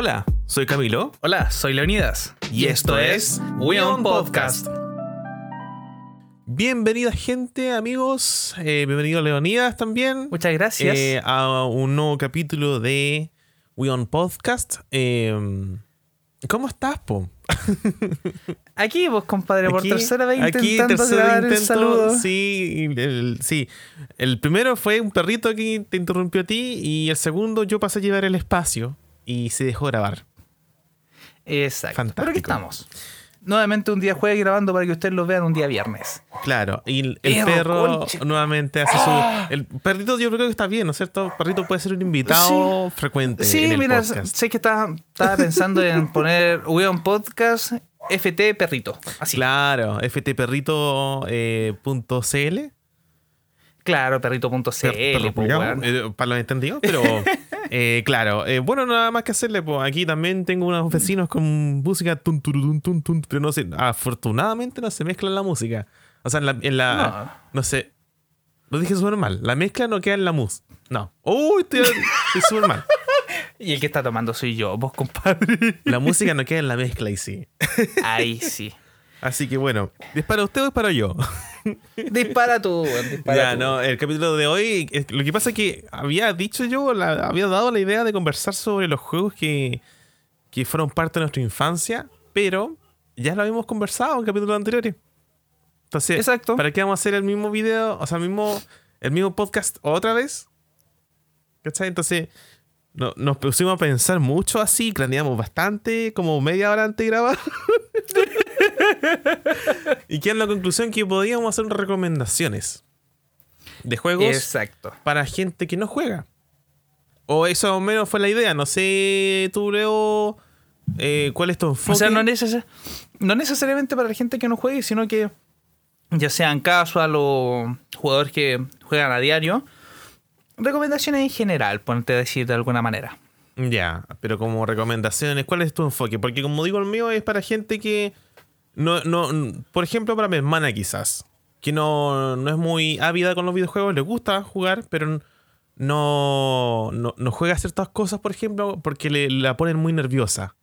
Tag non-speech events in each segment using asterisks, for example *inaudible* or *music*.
Hola, soy Camilo. Hola, soy Leonidas. Y esto es We On Podcast. Bienvenida gente, amigos. Eh, bienvenido Leonidas también. Muchas gracias. eh, a un nuevo capítulo de We On Podcast. Eh, ¿Cómo estás, Po? *laughs* Aquí vos, compadre, por Aquí- tercera vez aquí, intentando tercer grabar el intento, saludo. Sí, el, sí. El primero fue un perrito que te interrumpió a ti y el segundo yo pasé a llevar el espacio y se dejó grabar. Exacto. Fantástico. Pero aquí estamos. Nuevamente un día jueves grabando para que ustedes lo vean un día viernes. Claro, y el, el Perro, nuevamente hace su... El perrito yo creo que está bien, ¿no es cierto? El perrito puede ser un invitado frecuente Sí, en el mira, podcast. sé que estaba, estaba pensando en poner On Podcast FT Perrito. Así. Claro, ftperrito.cl. Eh. Claro, perrito.cl. Weón. eh, para los entendidos, pero *laughs* eh, claro. eh, bueno, nada más que hacerle, pues aquí también tengo unos vecinos con música tun, tun, tun, pero no sé, afortunadamente no se mezcla la música. O sea, en la, en la- no. sé, lo dije súper mal, la mezcla no queda en la mus. No. Uy, estoy estoy súper mal. *laughs* Y el que está tomando soy yo, vos, compadre. La música no queda en la mezcla y sí. Ahí sí. Así que bueno, ¿es para usted o es para yo? *laughs* Dispara tú, dispara ya, tú. no, el capítulo de hoy, lo que pasa es que había dicho yo, la- había dado la idea de conversar sobre los juegos que, que fueron parte de nuestra infancia, pero ya lo habíamos conversado en capítulos anteriores. Entonces, Exacto. ¿para qué vamos a hacer el mismo video, o sea, el mismo, el mismo podcast otra vez? ¿Cachai? Entonces, no- nos pusimos a pensar mucho así, craneamos bastante, como media hora antes de grabar. *laughs* *laughs* y queda en la conclusión que podíamos hacer recomendaciones de juegos Exacto. para gente que no juega. O eso o menos fue la idea. No sé, tú, Leo, eh, cuál es tu enfoque. O sea, no, neces- no necesariamente para la gente que no juegue, sino que ya sean casual o jugadores que juegan a diario. Recomendaciones en general, ponte a decir de alguna manera. Ya, pero como recomendaciones, ¿cuál es tu enfoque? Porque como digo, el mío es para gente que no, no, por ejemplo, para mi hermana quizás, que no, no es muy ávida con los videojuegos, le gusta jugar, pero no, no, no juega ciertas cosas, por ejemplo, porque le, la ponen muy nerviosa.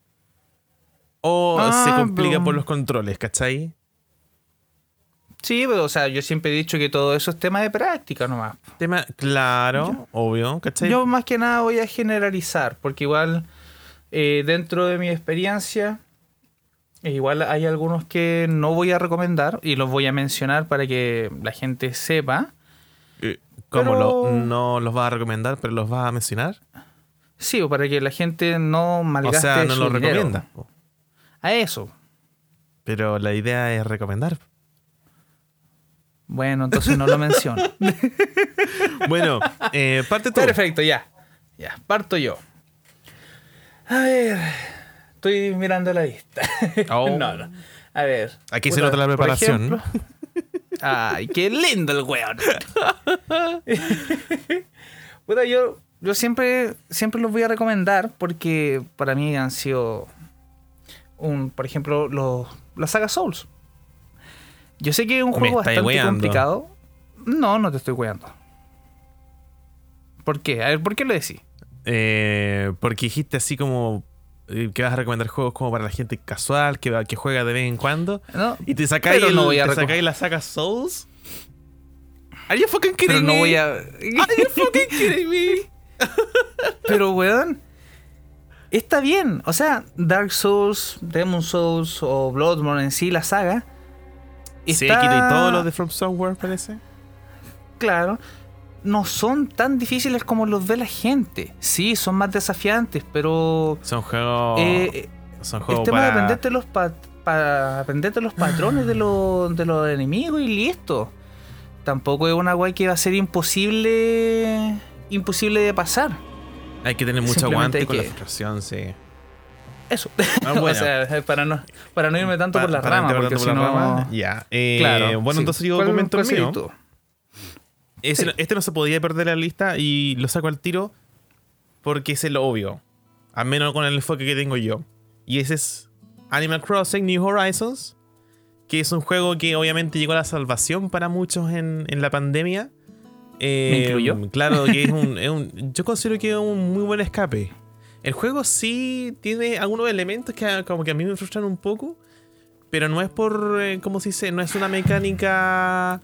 O Ah, se complica por los controles, ¿cachai? Sí, pero o sea, yo siempre he dicho que todo eso es tema de práctica nomás. Tema, claro, obvio, ¿cachai? Yo más que nada voy a generalizar, porque igual eh, dentro de mi experiencia, igual hay algunos que no voy a recomendar y los voy a mencionar para que la gente sepa. Eh, ¿Cómo pero- lo, no los vas a recomendar, pero los vas a mencionar? Sí, o para que la gente no O malgaste sea, no su lo dinero. recomiendas. po. A eso. Pero la idea es recomendar. Bueno, entonces no lo *laughs* menciono. Bueno, eh, parte tú. Perfecto, ya. Ya, parto yo. A ver. Estoy mirando la lista. *laughs* Oh. no, no. A ver. Aquí se nota la preparación. *laughs* Ay, qué lindo el weón. *laughs* Puta, yo, yo siempre, siempre los voy a recomendar porque para mí han sido un, por ejemplo, los, la saga Souls. Yo sé que es un juego bastante weando. complicado. No, no te estoy weando. ¿Por qué? A ver, ¿por qué lo decís? Eh, porque dijiste así como que vas a recomendar juegos como para la gente casual, que, juega de vez en cuando. No, Y te sacáis, Pero el- no voy a te reco- sacáis la saga Souls. Are you fucking kidding pero no me? voy a. Are you fucking kidding me? *laughs* Pero, weón. Está bien. O sea, Dark Souls, Demon Souls o Bloodborne en sí, la saga. Sekiro y todo lo de From Software parece. Claro. No son tan difíciles como los ve la gente. Sí, son más desafiantes, pero. Son juegos. eh, son el juegos tema de para. aprenderte los, pa- para aprenderte los patrones de, los de los enemigos y listo. Tampoco es una guay que va a ser imposible. Imposible de pasar. Hay que tener mucho aguante con la que- frustración, sí. Eso. Ah, *laughs* o bueno. sea, para no, para no irme tanto Pa- por las ramas, porque si no. Ya. Eh, Claro. bueno, sí. entonces yo ¿Cuál- comento el mío. tú? Ese- Sí. Este no se podía perder la lista y lo saco al tiro porque es el obvio. Al menos con el enfoque que tengo yo. Y ese es Animal Crossing New Horizons. Que es un juego que obviamente llegó a la salvación para muchos en, en la pandemia. Eh, ¿Me incluyo? Claro, que es un, es un- Yo considero que es un muy buen escape. El juego sí tiene algunos elementos que como que a mí me frustran un poco, pero no es por, eh, ¿cómo se dice? No es una mecánica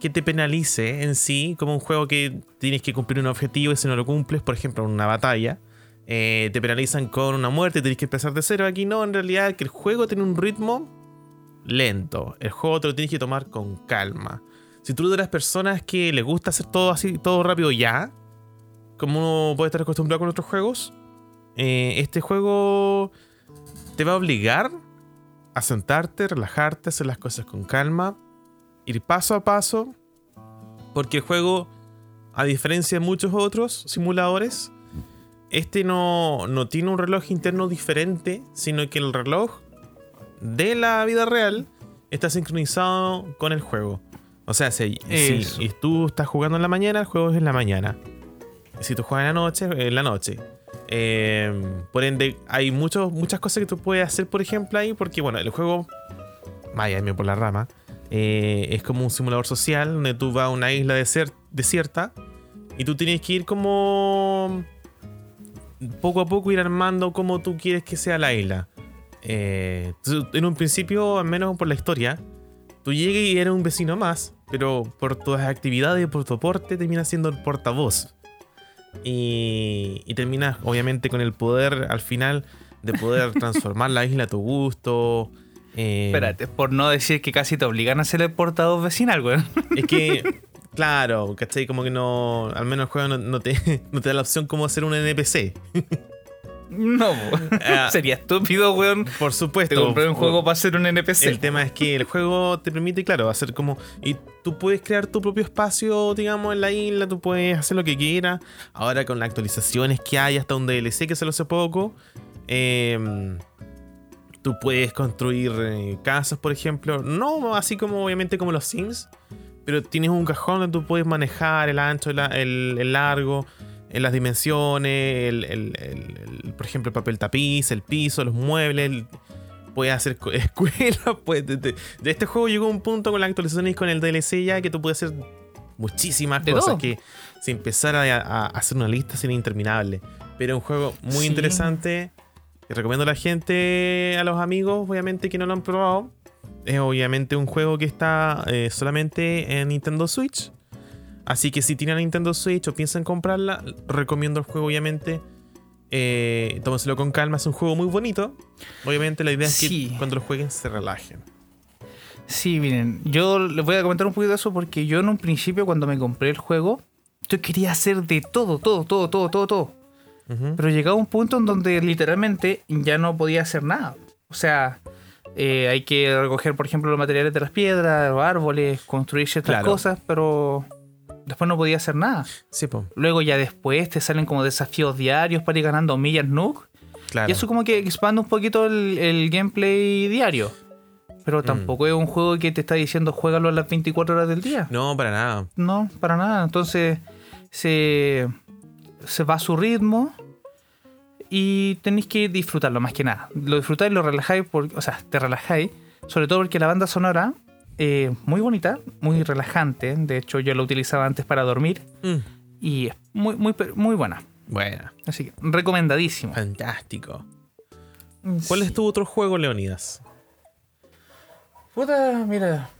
que te penalice en sí, como un juego que tienes que cumplir un objetivo y si no lo cumples, por ejemplo, una batalla, eh, te penalizan con una muerte y tienes que empezar de cero. Aquí no, en realidad que el juego tiene un ritmo lento. El juego te lo tienes que tomar con calma. Si tú eres de las personas que le gusta hacer todo así, todo rápido ya, como uno puede estar acostumbrado con otros juegos, eh, este juego te va a obligar a sentarte, relajarte, hacer las cosas con calma, ir paso a paso, porque el juego, a diferencia de muchos otros simuladores, este no, no tiene un reloj interno diferente, sino que el reloj de la vida real está sincronizado con el juego. O sea, si, si tú estás jugando en la mañana, el juego es en la mañana. Si tú juegas en la noche, en la noche. Em, por ende, hay muchos, muchas cosas que tú puedes hacer, por ejemplo, ahí, porque bueno, el juego, vaya, por la rama, eh, es como un simulador social donde tú vas a una isla desierta y tú tienes que ir como poco a poco ir armando como tú quieres que sea la isla. Eh, en un principio, al menos por la historia, tú llegas y eres un vecino más, pero por tus actividades, por tu aporte, terminas siendo el portavoz. Y, y terminas, obviamente, con el poder al final de poder *laughs* transformar la isla a tu gusto. Eh, Espérate, por no decir que casi te obligan a ser el portavoz vecinal, güey. *laughs* Es que, *laughs* claro, ¿cachai? Como que no. Al menos el juego no, te, *laughs* no te da la opción como hacer un NPC. No, ah, sería estúpido, weón. Por supuesto. Te compré un juego para hacer un NPC. El tema es que el juego te permite, claro, hacer como. Y tú puedes crear tu propio espacio, digamos, en la isla, tú puedes hacer lo que quieras. Ahora con las actualizaciones que hay hasta un DLC que se lo hace poco. Em, tú puedes construir eh, casas, por ejemplo. No así como, obviamente, como los Sims. Pero tienes un cajón donde tú puedes manejar el ancho, el largo las dimensiones, el, por ejemplo, el papel tapiz, el piso, los muebles. puedes hacer *laughs* escuela. Pues, de, este juego llegó un punto con las actualizaciones y con el DLC ya que tú puedes hacer muchísimas cosas que si empezara a, hacer una lista sería interminable. Pero es un juego muy interesante. Recomiendo a la gente, a los amigos, obviamente, que no lo han probado. Es obviamente un juego que está eh, solamente en Nintendo Switch. Así que si tienen Nintendo Switch o piensan comprarla, recomiendo el juego, obviamente. Eh, tómenselo con calma, es un juego muy bonito. Obviamente la idea es que cuando lo jueguen se relajen. Sí, miren, yo les voy a comentar un poquito de eso porque yo en un principio cuando me compré el juego, yo quería hacer de todo, todo, todo, todo, todo, todo. Pero llegaba un punto en donde literalmente ya no podía hacer nada. O sea, eh, hay que recoger, por ejemplo, los materiales de las piedras, los árboles, construir ciertas cosas, pero después no podía hacer nada. Sí, Luego ya después te salen como desafíos diarios para ir ganando millas Nook. Y eso como que expande un poquito el, gameplay diario. Pero mm. tampoco es un juego que te está diciendo juégalo a las 24 horas del día. No, para nada. No, para nada. Entonces se, se va a su ritmo y tenéis que disfrutarlo más que nada. Lo disfrutáis, lo relajáis, o sea, te relajáis. Sobre todo porque la banda sonora eh, muy bonita, muy relajante. De hecho, yo la utilizaba antes para dormir. Mm. Y es muy, muy, muy buena. Buena. Así que recomendadísimo. Fantástico. ¿Cuál es tu otro juego, Leonidas? Puta, mira.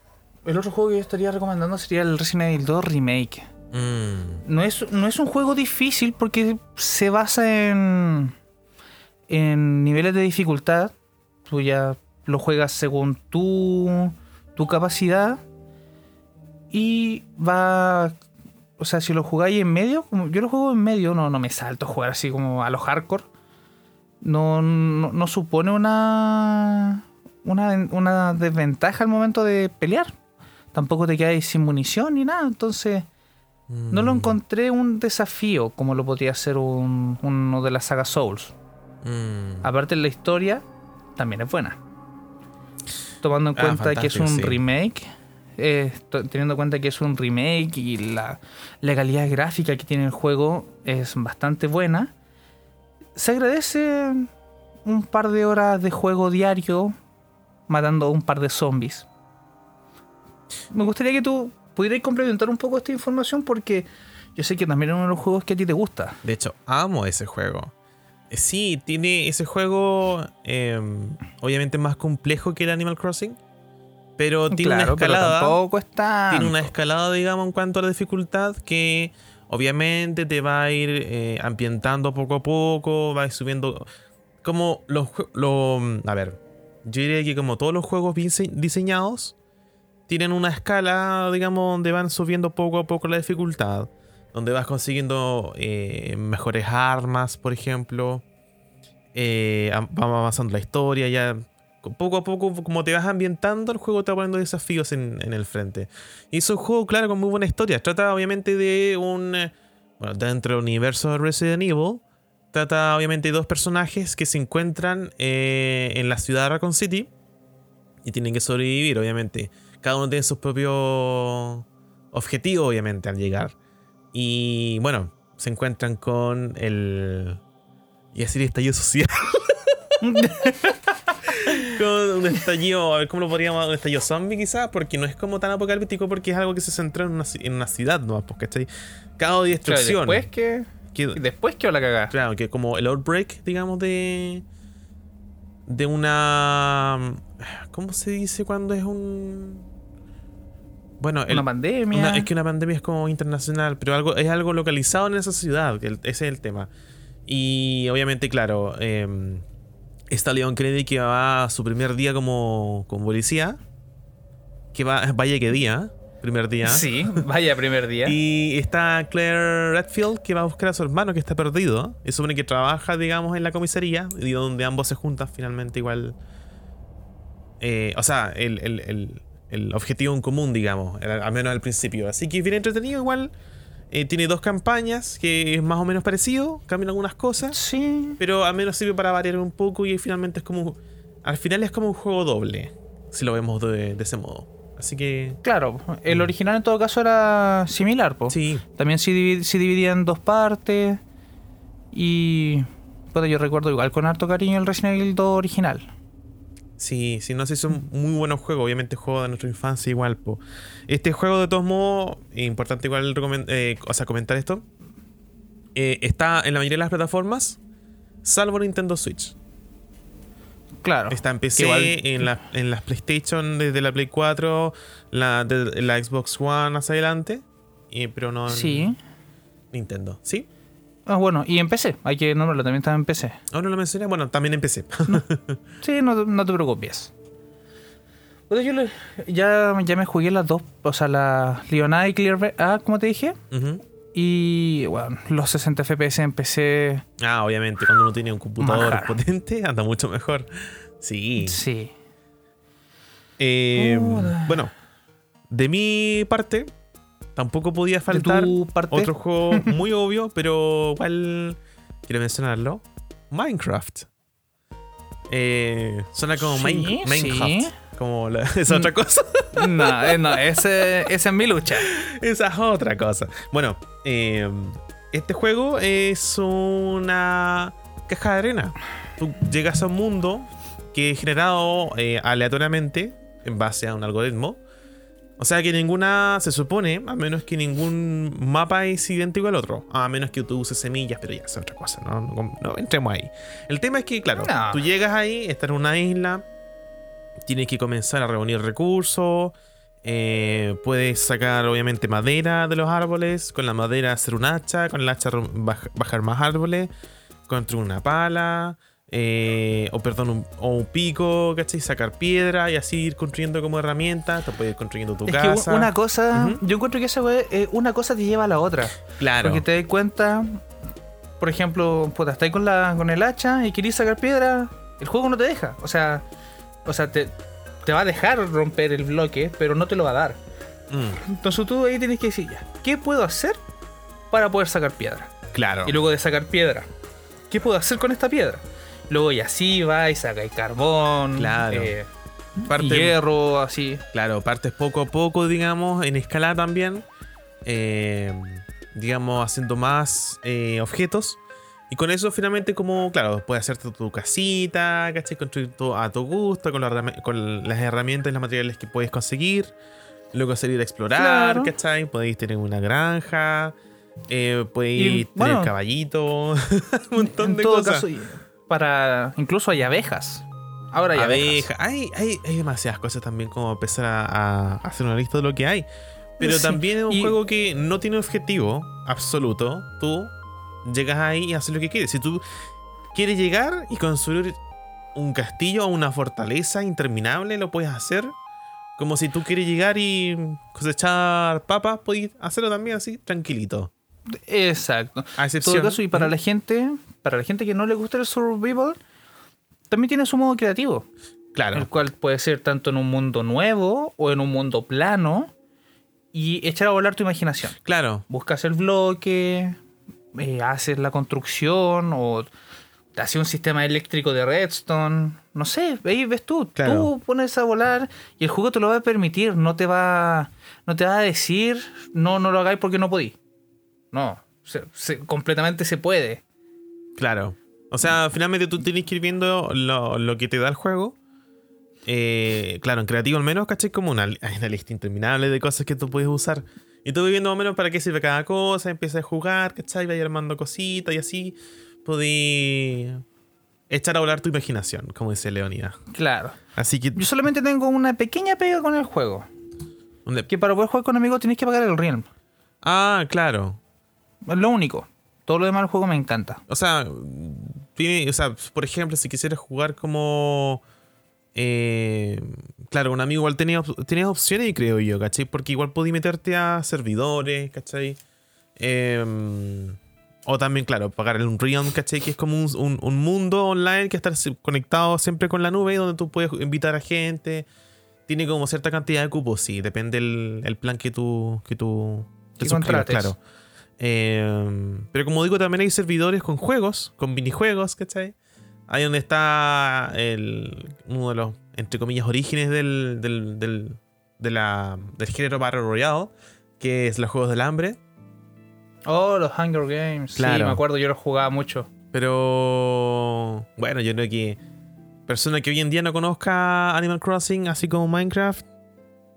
El otro juego que yo estaría recomendando sería el Resident Evil 2 Remake. Mm. No, es, no es un juego difícil porque se basa en, en niveles de dificultad. Tú ya lo juegas según tú tu capacidad y va. O sea, si lo jugáis en medio, como yo lo juego en medio, no, no me salto a jugar así como a los hardcore. No, no, supone una, una, una, desventaja al momento de pelear. Tampoco te quedáis sin munición ni nada. Entonces, no lo mm. encontré un desafío como lo podría ser un, uno de la saga Souls. Mm. Aparte, la historia también es buena tomando en ah, cuenta que es un remake, eh, teniendo en cuenta que es un remake y la, calidad gráfica que tiene el juego es bastante buena, se agradece un par de horas de juego diario matando un par de zombies. Me gustaría que tú pudieras complementar un poco esta información porque yo sé que también es uno de los juegos que a ti te gusta. De hecho, amo ese juego. Sí, tiene ese juego eh, obviamente más complejo que el Animal Crossing. Pero tiene Claro, una pero escalada. tampoco está. Tiene una escalada, digamos, en cuanto a la dificultad que obviamente te va a ir eh, ambientando poco a poco, va a ir subiendo. Como los lo- A ver, yo diría que como todos los juegos bien dise- diseñados, tienen una escala, digamos, donde van subiendo poco a poco la dificultad. Donde vas consiguiendo eh, mejores armas, por ejemplo. Eh, am- va avanzando la historia, ya poco a poco, como te vas ambientando, el juego te va poniendo desafíos en, el frente. Y es un juego, claro, con muy buena historia. Trata obviamente de un... Bueno, dentro del universo de Resident Evil, trata obviamente de dos personajes que se encuentran eh, en la ciudad de Raccoon City y tienen que sobrevivir, obviamente. Cada uno tiene sus propios objetivos, obviamente, al llegar. Y bueno, se encuentran con el... Y así el estallido social. *laughs* con un estallido, a ver cómo lo podríamos llamar, un estallido zombie quizás, porque no es como tan apocalíptico porque es algo que se centra en una, en una ciudad nomás, porque ¿cachai? Caos y Claro, destrucción. después que. Que- Después que la cagada. claro, que como el outbreak, digamos, de. de una. ¿Cómo se dice cuando es un. Bueno, el- Una pandemia. una- es que una pandemia es como internacional, pero algo, es algo localizado en esa ciudad, el- ese es el tema. Y obviamente, claro, eh, está Leon Kennedy que va a su primer día como, como policía. Que va, vaya que día, primer día. Sí, vaya primer día. *laughs* Y está Claire Redfield que va a buscar a su hermano que está perdido. Y supone que trabaja, digamos, en la comisaría. Y donde ambos se juntan finalmente igual. Eh, o sea, el, el- el- el objetivo en común, digamos. al- menos al principio. Así que es bien entretenido igual. Eh, tiene dos campañas que es más o menos parecido. Cambian algunas cosas. Sí. Pero al menos sirve para variar un poco. Y finalmente es como... Al final es como un juego doble. Si lo vemos de, de ese modo. Así que... Claro, el original en todo caso era similar, po. Sí. También se, divi- se dividía en dos partes. Y. Bueno, yo recuerdo igual con harto cariño el Resident Evil 2 original. Sí, sí, no sé, son muy buenos juegos, obviamente juegos de nuestra infancia igual. Po. Este juego de todos modos, es importante igual eh, o sea, comentar esto, eh, está en la mayoría de las plataformas, salvo Nintendo Switch. Claro. Está en PC, igual- en, la, en las PlayStation desde la Play 4, la, de, la Xbox One hacia adelante, y- pero no en Sí. Nintendo. ¿Sí? Ah, bueno, y en PC, hay que nombrarlo, también está en PC. ¿Aún no lo mencioné? Bueno, también en PC. *laughs* Sí, no, no te preocupes. Bueno, yo le- ya, ya me jugué las dos, o sea, la Leonada y Clear Ah, como te dije. Y bueno, los 60 FPS en PC. Ah, obviamente, cuando uno tiene un computador potente, *laughs* anda mucho mejor. Sí. Sí. Eh, bueno, de mi parte, tampoco podía faltar otro juego *laughs* muy obvio, pero igual quiero mencionarlo: Minecraft. Eh, suena como Sí, Minecraft. sí. Como la- *laughs* esa otra cosa. No, eh, no, ese, esa es mi lucha. esa es otra cosa. Bueno, eh, este juego es una caja de arena. Tú llegas a un mundo que es generado eh, aleatoriamente en base a un algoritmo. O sea que ninguna, se supone, a menos que ningún mapa es idéntico al otro. A menos que tú uses semillas, pero ya es otra cosa, no, no, no entremos ahí. El tema es que, claro, No. tú llegas ahí, estás en una isla, tienes que comenzar a reunir recursos, eh, puedes sacar obviamente madera de los árboles, con la madera hacer un hacha, con el hacha bajar más árboles, construir una pala, eh, o perdón, un, o un pico, ¿cachai? Sacar piedra y así ir construyendo como herramientas, te puedes ir construyendo tu Es casa. que una cosa, yo encuentro que esa eh, una cosa te lleva a la otra. Claro. Porque te das cuenta, por ejemplo, puta, estás con, la, con el hacha y querís sacar piedra, el juego no te deja. O sea, o sea te, te va a dejar romper el bloque, pero no te lo va a dar. Mm, Entonces tú ahí tienes que decir, ya, ¿qué puedo hacer para poder sacar piedra? claro. Y luego de sacar piedra, ¿qué puedo hacer con esta piedra? Luego y así va y saca el carbón, Claro. eh, Parte- hierro, así. Claro, partes poco a poco, digamos, en escala también. eh, digamos, haciendo más eh, objetos. Y con eso finalmente como, claro, puedes hacerte tu casita, ¿cachai? Construir todo a tu gusto, con, la con las herramientas y los materiales que puedes conseguir. Luego salir a explorar, Claro. ¿cachai? Podéis tener una granja. Eh, puedes Y, tener bueno, caballito, *laughs* un montón en de todo cosas. caso, para incluso hay abejas. Ahora hay abejas. abeja. Hay, hay, hay demasiadas cosas también como empezar a, a hacer una lista de lo que hay. Pero Sí, también es un y- juego que no tiene objetivo absoluto. Tú llegas ahí y haces lo que quieres. Si tú quieres llegar y construir un castillo o una fortaleza interminable, lo puedes hacer. Como si tú quieres llegar y cosechar papas, puedes hacerlo también así, tranquilito. Exacto. A En excepción. todo caso, y para ¿Mm? la gente, para la gente que no le gusta el survival, también tiene su modo creativo. Claro. el cual puede ser tanto en un mundo nuevo o en un mundo plano y echar a volar tu imaginación. Claro. Buscas el bloque, eh, haces la construcción o te haces un sistema eléctrico de redstone, no sé, ahí ves tú, Claro. tú pones a volar y el juego te lo va a permitir, no te va, no te va a decir, no, no lo hagáis porque no podí. No, se- se- completamente se puede. Claro. O sea, finalmente tú tienes que ir viendo lo, lo que te da el juego. Eh, claro, en creativo al menos, ¿cachai? Como una, una lista interminable de cosas que tú puedes usar. Y tú viendo más o menos para qué sirve cada cosa, empiezas a jugar, ¿cachai? Vas armando cositas y así podés echar a volar tu imaginación, como dice Leonidas. Claro. Así que... Yo solamente tengo una pequeña pega con el juego. ¿dónde? Que para poder jugar con amigos tienes que pagar el Realm. Ah, claro. Es lo único. Todo lo demás del juego me encanta. O sea, tiene, o sea, por ejemplo, si quisieras jugar como. eh, claro, un amigo igual tenía, tenías opciones, creo yo, ¿cachai? Porque igual podías meterte a servidores, ¿cachai? Em, o también, claro, pagar el Unreal, ¿cachai? Que es como un, un- un mundo online que está conectado siempre con la nube, donde tú puedes invitar a gente. Tiene como cierta cantidad de cupos, sí, depende el, el plan que tú, que tú te suscribas, claro. Eh, pero como digo, también hay servidores con juegos, con minijuegos, ¿cachai? Ahí donde está el, uno de los, entre comillas, orígenes del, del, del, de la- del género Battle Royale, que es los Juegos del Hambre. Oh, los Hunger Games. Sí, Claro. me acuerdo, yo los jugaba mucho. Pero bueno, yo creo que persona que hoy en día no conozca Animal Crossing, así como Minecraft,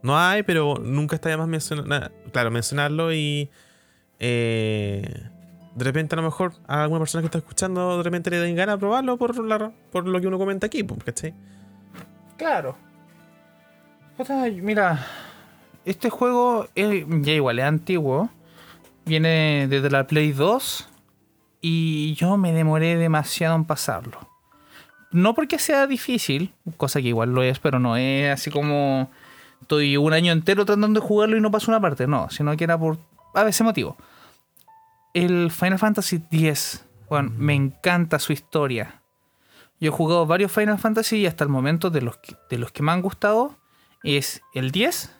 no hay, pero nunca está de más mencionar, claro, mencionarlo y eh, de repente a lo mejor a alguna persona que está escuchando de repente le den ganas de probarlo por, lo que uno comenta aquí, pues, ¿cachai? Claro. Mira, este juego es, ya igual es antiguo. Viene desde la Play 2 y yo me demoré demasiado en pasarlo. No porque sea difícil, cosa que igual lo es, pero no es así como estoy un año entero tratando de jugarlo y no paso una parte, no, sino que era por a veces motivo. El Final Fantasy X, bueno, me encanta su historia. Yo he jugado varios Final Fantasy y hasta el momento de los que, de los que me han gustado es el 10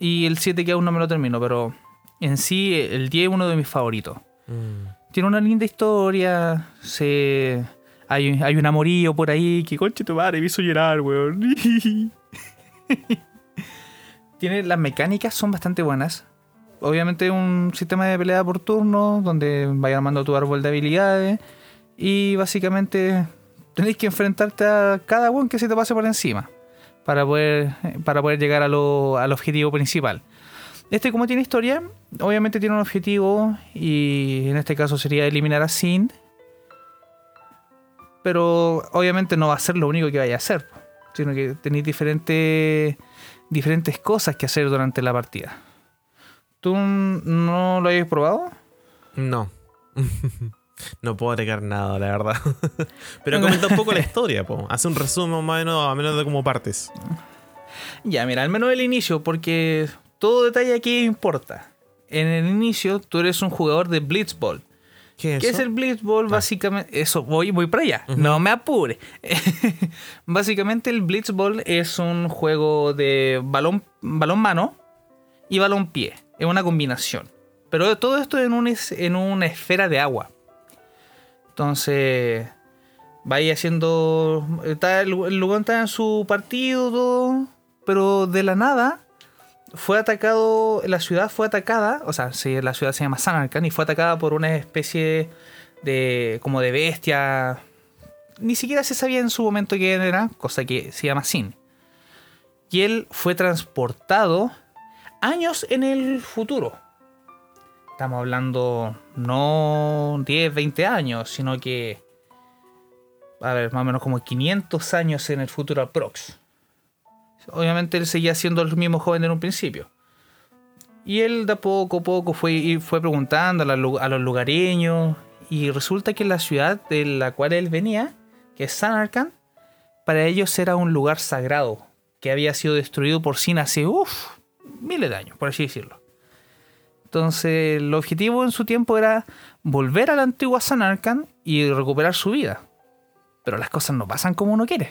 y el 7 que aún no me lo termino, pero en sí el 10 es uno de mis favoritos. Tiene una linda historia, se... Hay, hay un amorío por ahí que conche tu madre me hizo llorar, weón. *laughs* Tiene, las mecánicas son bastante buenas. Obviamente un sistema de pelea por turno donde vaya armando tu árbol de habilidades y básicamente tenéis que enfrentarte a cada one que se te pase por encima para poder, para poder llegar a lo- al objetivo principal. Este como tiene historia, obviamente tiene un objetivo y en este caso sería eliminar a Sin. Pero obviamente no va a ser lo único que vaya a hacer, sino que tenéis diferentes, diferentes cosas que hacer durante la partida. ¿Tú no lo habías probado? No. *laughs* no puedo agregar nada, la verdad. *laughs* Pero *laughs* comenta un poco la historia, po. Hace un resumen más o menos, a menos de como partes. Ya, mira, al menos el inicio, porque todo detalle aquí importa. En el inicio, tú eres un jugador de Blitzball. ¿Qué es ¿Qué es el Blitzball? Básicamente, eso, voy, voy para allá. No me apure. Básicamente, el Blitzball es un juego de balón, balón mano y balón pie. Es una combinación. Pero todo esto en, un en una esfera de agua. Entonces, vaya haciendo. Está, el, lugar está en su partido. Pero de la nada, fue atacado. La ciudad fue atacada. O sea, sí, la ciudad se llama Sanarkand y fue atacada por una especie de. como de bestia. Ni siquiera se sabía en su momento quién era, cosa que se llama Sin. Y él fue transportado años en el futuro. estamos hablando no 10, 20 años, sino que, a ver, más o menos como 500 años en el futuro aprox. Obviamente él seguía siendo el mismo joven en un principio. Y él de poco a poco fue, fue preguntando a, los lugareños. Y resulta que la ciudad de la cual él venía, que es Sanarkand, para ellos era un lugar sagrado, que había sido destruido por Sin hace miles de años, por así decirlo. Entonces, el objetivo en su tiempo era volver a la antigua Sanarkand y recuperar su vida. Pero las cosas no pasan como uno quiere.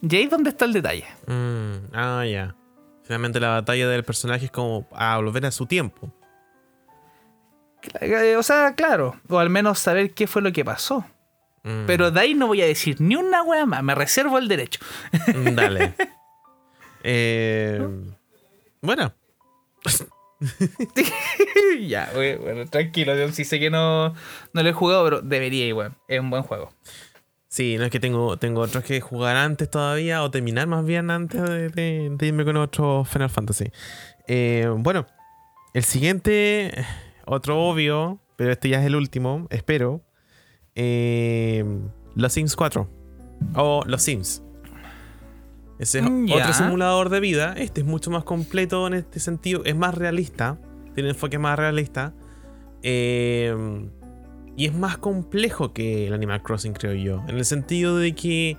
Y ahí es donde está el detalle. Mm, ah, ya. Finalmente la batalla del personaje es como a volver a su tiempo. Eh, o sea, claro. O al menos saber qué fue lo que pasó. Mm. Pero de ahí no voy a decir ni una wea más. Me reservo el derecho. Mm, dale. *laughs* eh, bueno. *laughs* ya, bueno, tranquilo. Yo sí sé que no, no lo he jugado, pero debería igual. Es un buen juego. Sí, no es que tengo, tengo otros que jugar antes todavía o terminar más bien antes de, irme con otro Final Fantasy. Eh, bueno, el siguiente, otro obvio, pero este ya es el último, espero. Eh, los Sims 4 o Los Sims. Ese es mm, otro simulador de vida. Este es mucho más completo en este sentido. Es más realista. Tiene un enfoque más realista. Eh, y es más complejo que el Animal Crossing, creo yo. En el sentido de que,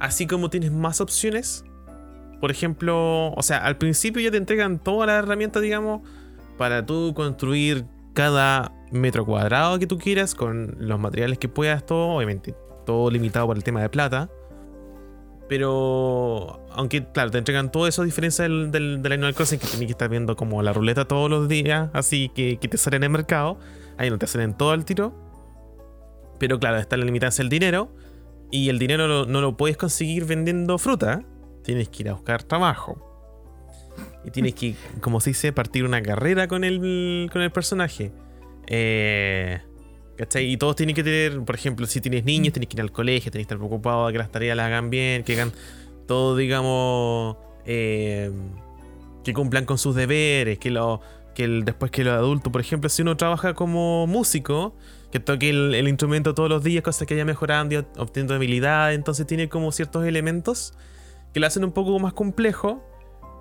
así como tienes más opciones, por ejemplo, o sea, al principio ya te entregan todas las herramientas, digamos, para tú construir cada metro cuadrado que tú quieras con los materiales que puedas, todo, obviamente, todo limitado por el tema de plata. Pero, aunque, claro, te entregan todo eso a diferencia del, del, Animal Crossing, que tienes que estar viendo como la ruleta todos los días, así que, que te salen en el mercado. Ahí no te salen todo el tiro. Pero claro, está la limitancia del dinero. Y el dinero no, lo puedes conseguir vendiendo fruta. Tienes que ir a buscar trabajo. Y tienes que, como se dice, partir una carrera con el, con el personaje. Eh, ¿Cachai? Y todos tienen que tener, por ejemplo, si tienes niños, tienes que ir al colegio, tienes que estar preocupado de que las tareas las hagan bien, que hagan todo, digamos, eh, que cumplan con sus deberes, que lo, que después que los adultos, por ejemplo, si uno trabaja como músico, que toque el, instrumento todos los días, cosas que vaya mejorando y obteniendo habilidad, entonces tiene como ciertos elementos que lo hacen un poco más complejo,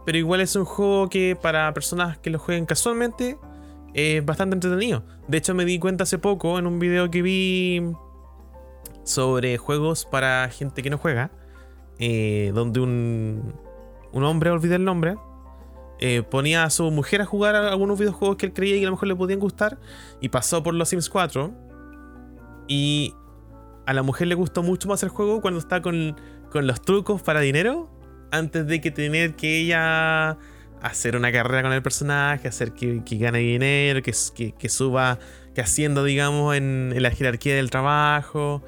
pero igual es un juego que para personas que lo jueguen casualmente es bastante entretenido. De hecho me di cuenta hace poco en un video que vi sobre juegos para gente que no juega, eh, donde un, un hombre, olvidé el nombre, eh, ponía a su mujer a jugar algunos videojuegos que él creía que a lo mejor le podían gustar y pasó por los Sims 4 y a la mujer le gustó mucho más el juego cuando está con, los trucos para dinero antes de que tener que ella hacer una carrera con el personaje, hacer que, gane dinero, que, que, suba, que haciendo, digamos, en, la jerarquía del trabajo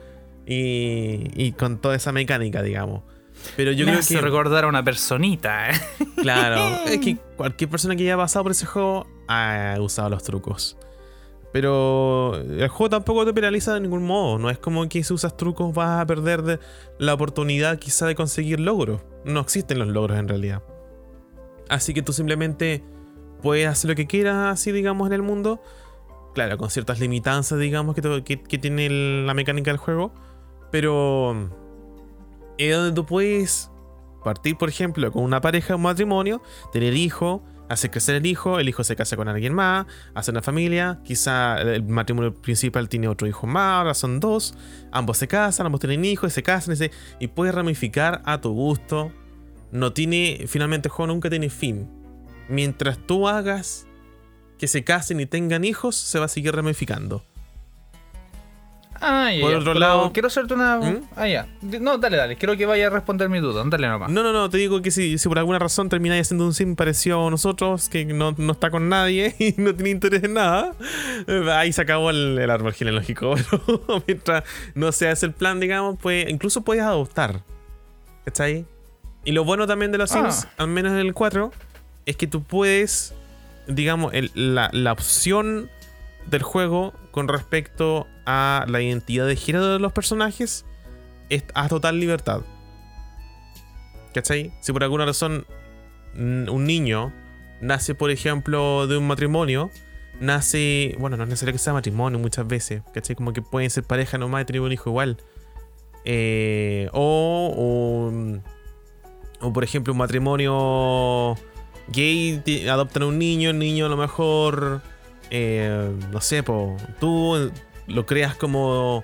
y, y, con toda esa mecánica, digamos. Pero yo creo que. recordar a una personita, ¿eh? *laughs* Claro, *laughs* es que cualquier persona que haya pasado por ese juego ha usado los trucos. Pero el juego tampoco te penaliza de ningún modo. No es como que si usas trucos vas a perder la oportunidad quizá de conseguir logros. No existen los logros en realidad. Así que tú simplemente puedes hacer lo que quieras así, digamos, en el mundo. Claro, con ciertas limitanzas, digamos, que, tiene la mecánica del juego. Pero es donde tú puedes partir, por ejemplo, con una pareja, un matrimonio, tener hijo, hacer crecer el hijo, el hijo se casa con alguien más, hacer una familia, quizá el matrimonio principal tiene otro hijo más, ahora son dos, ambos se casan, ambos tienen hijos, se casan y, y puedes ramificar a tu gusto. No tiene, finalmente el juego nunca tiene fin. Mientras tú hagas que se casen y tengan hijos, se va a seguir ramificando. Ah, por otro lado. Quiero hacerte una. ¿Mm? Ah, ya. No, dale, dale. Quiero que vaya a responder mi duda. Dale nomás. No, no, no. Te digo que si, si por alguna razón termináis haciendo un sim parecido a nosotros, que no, no, está con nadie *laughs* y no tiene interés en nada, eh, ahí se acabó el, árbol genealógico. *laughs* Mientras no se hace el plan, digamos, pues incluso puedes adoptar. ahí? Y lo bueno también de los ah. sims, al menos en el 4, es que tú puedes, digamos, la, la opción del juego con respecto a la identidad de género de los personajes es a total libertad. ¿Cachai? Si por alguna razón un niño nace, por ejemplo, de un matrimonio, nace, bueno, no es necesario que sea matrimonio muchas veces, ¿cachai? Como que pueden ser pareja nomás y tener un hijo igual. Eh, o, o, o, por ejemplo, un matrimonio gay adoptan a un niño, el niño a lo mejor, eh, no sé, po, tú lo creas como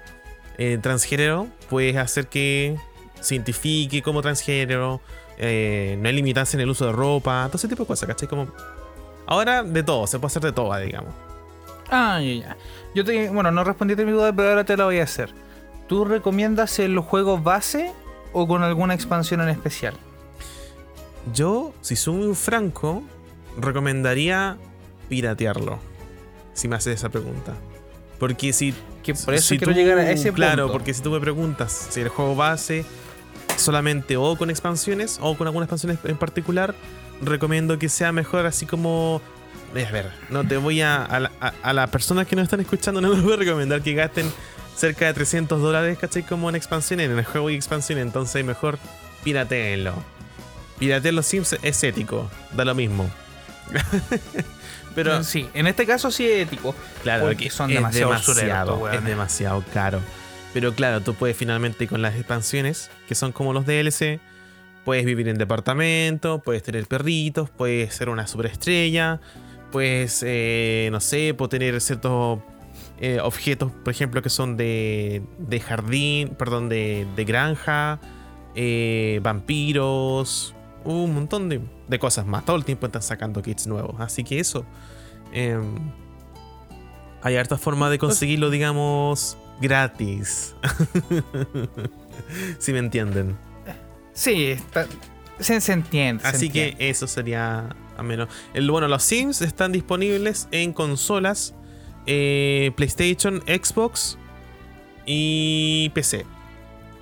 eh, transgénero, puedes hacer que se identifique como transgénero, eh, no hay limitantes en el uso de ropa, todo ese tipo de cosas, ¿cachai? Como, ahora de todo, se puede hacer de todo, digamos. Ah, ya, ya. Yo te, bueno, no respondiste mi duda, pero ahora te la voy a hacer. ¿Tú recomiendas el juego base o con alguna expansión en especial? Yo, si soy muy franco, recomendaría piratearlo. Si me haces esa pregunta. Porque si. Que por eso si quiero tú- llegar a ese Claro, punto. porque si tú me preguntas si el juego base solamente o con expansiones o con alguna expansión en particular, recomiendo que sea mejor así como. eh, A ver, no te voy a. A, la- a- a las personas que nos están escuchando, *laughs* no les voy a recomendar que gasten cerca de 300 dólares, ¿cachai? Como en expansiones, en el juego y expansiones. Entonces, mejor pirateenlo. Piratear los Sims es ético, da lo mismo. *laughs* Pero, sí, en este caso sí es ético. claro, porque que son es demasiado demasiado, es demasiado caro. Pero claro, tú puedes finalmente con las expansiones, que son como los DLC, puedes vivir en departamento, puedes tener perritos, puedes ser una superestrella, puedes, eh, no sé, puedes tener ciertos eh, objetos, por ejemplo, que son de, de jardín, perdón, de, de granja, eh, vampiros, un montón de, de cosas más. Todo el tiempo están sacando kits nuevos. Así que eso. em, hay hartas formas de conseguirlo, *laughs* digamos, gratis. *laughs* si me entienden. Sí, está- se, se entiende. se Así que eso sería a menos. El, bueno, los Sims están disponibles en consolas, eh, PlayStation, Xbox y PC.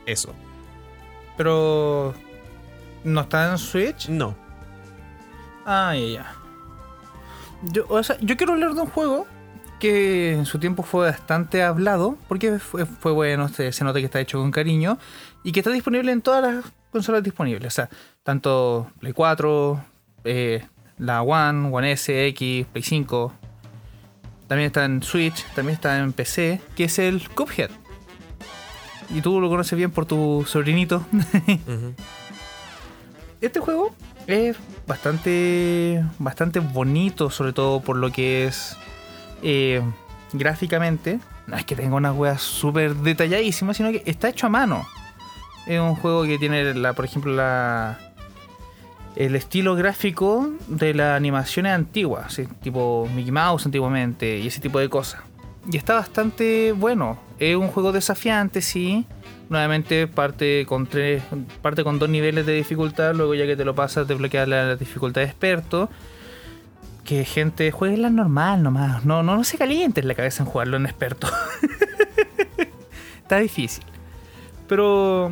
Eso. Pero. ¿No está en Switch? No. Ah, ya, ya. Yo, o sea, yo quiero hablar de un juego que en su tiempo fue bastante hablado, porque fue, fue bueno, se, se nota que está hecho con cariño, y que está disponible en todas las consolas disponibles. O sea, tanto Play 4, eh, la One, One S, X, Play 5. También está en Switch, también está en PC, que es el Cuphead. Y tú lo conoces bien por tu sobrinito. *laughs* Este juego es bastante, bastante bonito, sobre todo por lo que es eh, gráficamente. No es que tenga unas weas súper detalladísimas, sino que está hecho a mano. Es un juego que tiene, la, por ejemplo, la, el estilo gráfico de las animaciones antiguas, ¿sí? tipo Mickey Mouse antiguamente y ese tipo de cosas. Y está bastante bueno. Es un juego desafiante, sí. Nuevamente parte con tres, parte con dos niveles de dificultad, luego ya que te lo pasas desbloquear la dificultad de experto. Que gente juegue la normal nomás. No, no, no se calientes la cabeza en jugarlo en experto. *laughs* Está difícil. Pero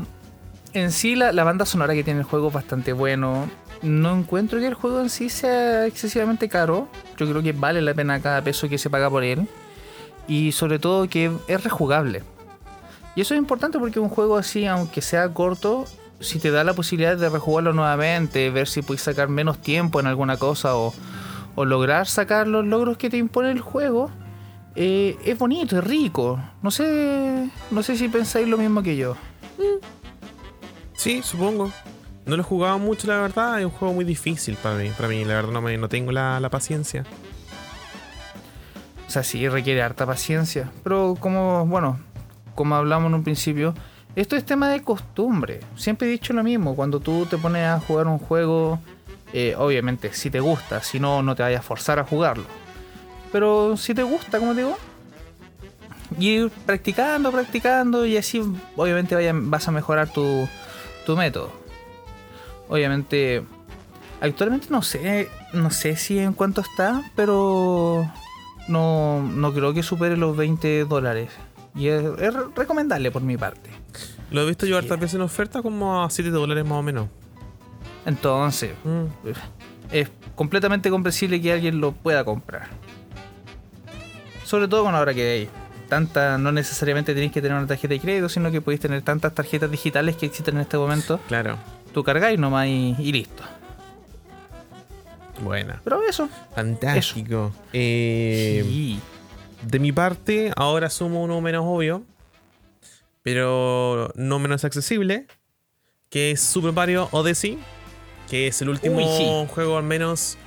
en sí la, la banda sonora que tiene el juego es bastante bueno. No encuentro que el juego en sí sea excesivamente caro. Yo creo que vale la pena cada peso que se paga por él. Y sobre todo que es rejugable. Y eso es importante porque un juego así, aunque sea corto, si te da la posibilidad de rejugarlo nuevamente, ver si puedes sacar menos tiempo en alguna cosa o, o lograr sacar los logros que te impone el juego, eh, es bonito, es rico. No sé, no sé si pensáis lo mismo que yo. Sí, supongo. No lo he jugado mucho, la verdad. Es un juego muy difícil para mí. Para mí, la verdad, no, me, no tengo la, la paciencia. O sea, sí requiere harta paciencia. Pero como, bueno, como hablamos en un principio, esto es tema de costumbre. Siempre he dicho lo mismo. Cuando tú te pones a jugar un juego, eh, obviamente, si te gusta, si no, no te vayas a forzar a jugarlo. Pero si te gusta, como digo, ir practicando, practicando y así, obviamente, vaya- vas a mejorar tu, tu método. Obviamente, actualmente no sé, no sé si en cuánto está, pero no, no creo que supere los 20 dólares. Y es, es recomendable por mi parte. Lo he visto yo hartas veces en oferta como a 7 dólares más o menos. Entonces, Mm. es completamente comprensible que alguien lo pueda comprar. Sobre todo con ahora que hay tanta, no necesariamente tenéis que tener una tarjeta de crédito, sino que podéis tener tantas tarjetas digitales que existen en este momento. Claro. Tú cargáis nomás y, y listo. Buena. Pero eso. Fantástico. Eh, sí. De mi parte, ahora sumo uno menos obvio, pero no menos accesible, que es Super Mario Odyssey, que es el último Uy, sí. juego al menos,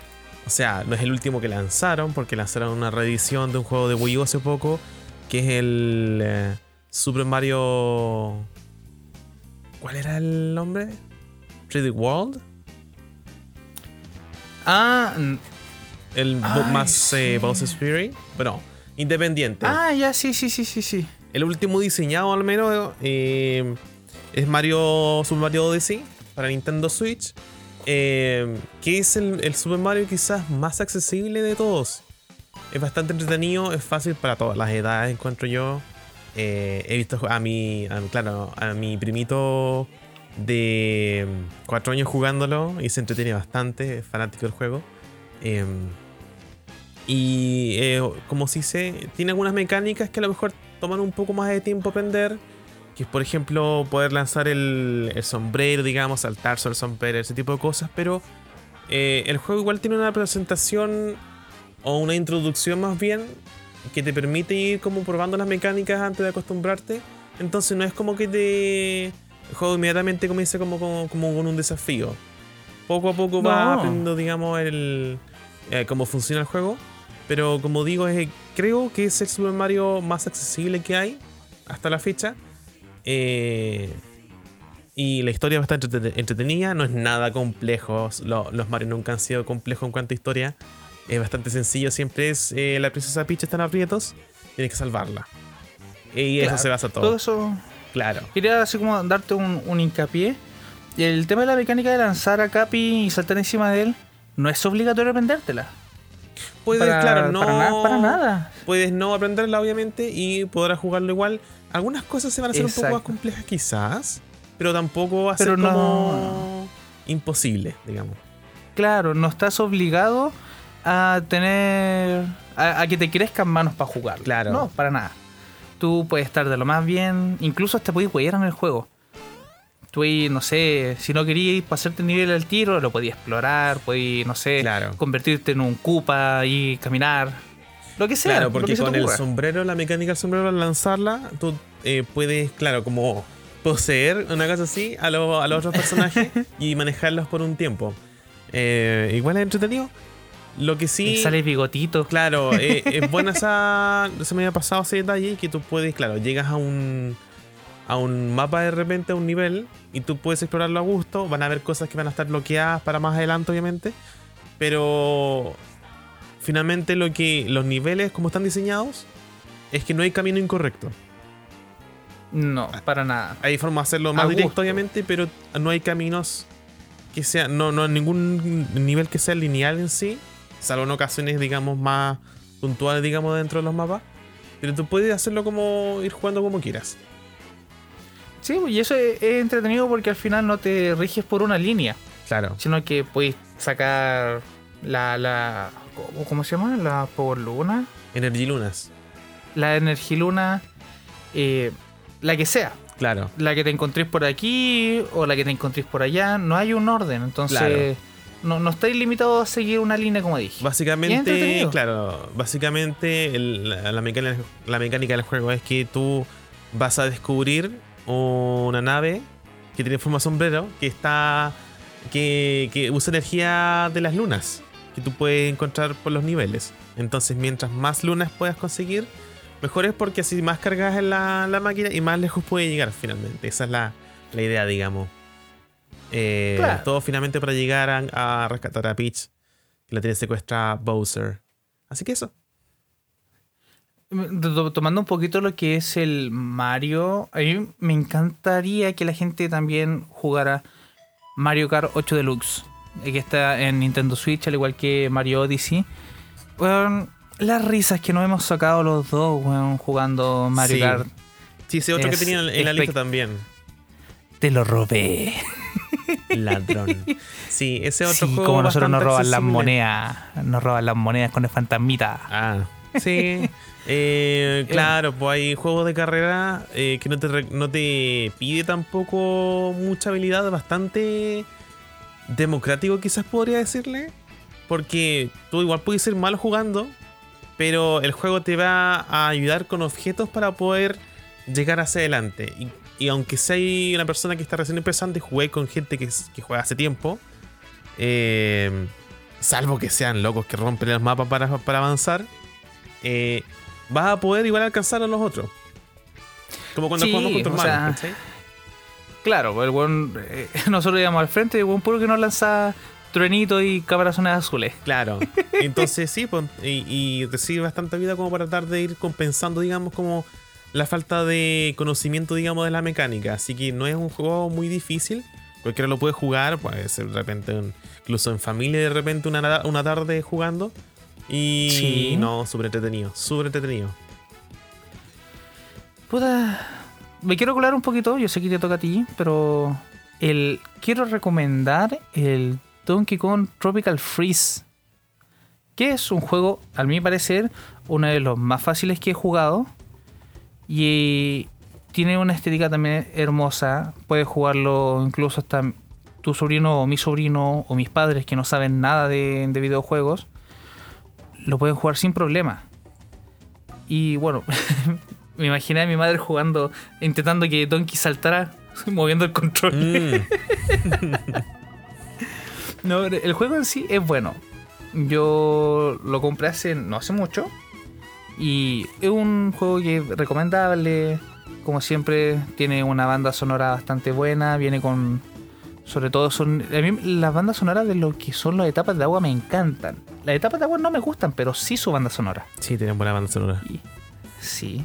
o sea, no es el último que lanzaron, porque lanzaron una reedición de un juego de Wii U hace poco, que es el eh, Super Mario... ¿Cuál era el nombre? 3D World. Ah, El Ay, más eh, sí. Bowser's Fury. Bueno, independiente. ah, ya, sí, sí, sí, sí, sí. El último diseñado al menos eh, es Mario Super Mario Odyssey para Nintendo Switch. eh, que es el, el Super Mario quizás más accesible de todos. Es bastante entretenido, es fácil para todas las edades, encuentro yo. Eh, he visto a mi, a claro, a mi primito de 4 años jugándolo y se entretiene bastante, es fanático del juego. Y eh, como si se tiene algunas mecánicas que a lo mejor toman un poco más de tiempo aprender. Que es, por ejemplo, poder lanzar el, el sombrero, digamos, saltar sobre el sombrero, ese tipo de cosas. Pero eh, el juego igual tiene una presentación o una introducción más bien que te permite ir como probando las mecánicas antes de acostumbrarte. Entonces no es como que te... El juego inmediatamente comienza como, como, como con un desafío. Poco a poco vas No. aprendiendo, digamos, el, eh, cómo funciona el juego. Pero como digo, es, creo que es el Super Mario más accesible que hay hasta la fecha. Eh, y la historia es bastante entrete- entretenida, no es nada complejo. Lo- los Mario nunca han sido complejos en cuanto a historia. Es bastante sencillo, siempre es eh, la princesa Peach está en aprietos, tienes que salvarla. Y eso Claro, se basa todo. Todo eso. Claro. Quería así como darte un, un hincapié. El tema de la mecánica de lanzar a Capi y saltar encima de él no es obligatorio aprendértela. Puedes, Para- claro, no. para na- para nada. Puedes no aprenderla, obviamente, y podrás jugarlo igual. Algunas cosas se van a hacer un poco más complejas, quizás, pero tampoco va a Pero ser no- como imposible, digamos. Claro, no estás obligado a tener. a, a que te crezcan manos para jugar. Claro. No, para nada. Tú puedes estar de lo más bien. Incluso hasta puedes huear en el juego. Tú ahí, no sé, si no querías pasarte el nivel al tiro, lo podías explorar, podías, no sé, Claro. convertirte en un Koopa y caminar. Lo que sea. Claro, porque con el sombrero, la mecánica del sombrero, al lanzarla, tú eh, puedes, claro, como poseer una cosa así a, lo- a los otros personajes *laughs* y manejarlos por un tiempo. Eh, igual es entretenido. Lo que sí. sale bigotito. Claro, eh, es buena *laughs* esa. Se me había pasado ese detalle que tú puedes, claro, llegas a un. A un mapa de repente, a un nivel, y tú puedes explorarlo a gusto. Van a haber cosas que van a estar bloqueadas para más adelante, obviamente. Pero. Finalmente, lo que. los niveles, como están diseñados, es que no hay camino incorrecto. No, para nada. Hay forma de hacerlo más directo, obviamente, pero no hay caminos que sean. No, no hay ningún nivel que sea lineal en sí, salvo en ocasiones, digamos, más puntuales, digamos, dentro de los mapas. Pero tú puedes hacerlo como ir jugando como quieras. Sí, y eso es, es entretenido porque al final no te riges por una línea, Claro. sino que puedes sacar la. la ¿cómo, cómo se llama? La Power Luna. Energy Lunas. La Energiluna. Eh, la que sea. Claro. La que te encontréis por aquí o la que te encontréis por allá. No hay un orden. Entonces. Claro. No, no estáis limitados a seguir una línea como dije. Básicamente, claro, básicamente el- la, la mecánica, la mecánica del juego es que tú vas a descubrir una nave que tiene forma de sombrero que está que, que usa energía de las lunas que tú puedes encontrar por los niveles. Entonces, mientras más lunas puedas conseguir, mejor es porque así más cargas en la, la máquina y más lejos puede llegar finalmente. Esa es la, la idea, digamos. Eh, Claro. Todo finalmente para llegar a, a rescatar a Peach, que la tiene secuestra Bowser. Así que eso. To- Tomando un poquito lo que es el Mario, a mí me encantaría que la gente también jugara Mario Kart 8 Deluxe, eh, que está en Nintendo Switch, al igual que Mario Odyssey. Weón, las risas que nos hemos sacado los dos, weón, jugando Mario Sí. Kart. Sí, ese otro que tenía en la lista también. Te lo robé. Ladrón. Sí, ese otro Sí, juego. como nosotros nos roban las monedas. Nos roban las monedas con el fantasmita. Ah, sí. *laughs* Eh, claro, pues hay juegos de carrera eh, que no te, no te pide tampoco mucha habilidad, bastante democrático quizás podría decirle. porque tú igual puedes ser malo jugando, pero el juego te va a ayudar con objetos para poder llegar hacia adelante. Y, y aunque sea una persona que está recién empezando y jugué con gente que, que juega hace tiempo, eh, salvo que sean locos que rompen el mapa para, para avanzar, eh, vas a poder igual alcanzar a los otros. Como cuando Sí, jugamos con tu hermano, sea. Claro, pues el buen, eh, *laughs* nosotros íbamos al frente y el buen puro que nos lanza truenitos y caparazones azules. Claro. *laughs* Entonces sí, pues, y, y recibe bastante vida como para tratar de ir compensando, digamos, como la falta de conocimiento, digamos, de la mecánica. Así que no es un juego muy difícil. Cualquiera lo puede jugar, puede ser de repente, un- incluso en familia, de repente una, na- una tarde jugando. Y Sí. no, súper entretenido, súper entretenido. Puta, me quiero colar un poquito, yo sé que te toca a ti, pero el quiero recomendar el Donkey Kong Tropical Freeze, que es un juego, a mi parecer, uno de los más fáciles que he jugado y tiene una estética también hermosa. Puedes jugarlo incluso hasta tu sobrino o mi sobrino o mis padres que no saben nada de, de videojuegos, lo pueden jugar sin problema. Y bueno, *laughs* me imaginé a mi madre jugando, intentando que Donkey saltara, *laughs* moviendo el control. Mm, *laughs* No, el juego en sí es bueno. Yo lo compré hace no hace mucho. Y es un juego que es recomendable. Como siempre, tiene una banda sonora bastante buena. Viene con. Sobre todo son. A mí las bandas sonoras de lo que son las etapas de agua me encantan. Las etapas de agua no me gustan, pero sí su banda sonora. sí, tienen buena banda sonora. Y- sí.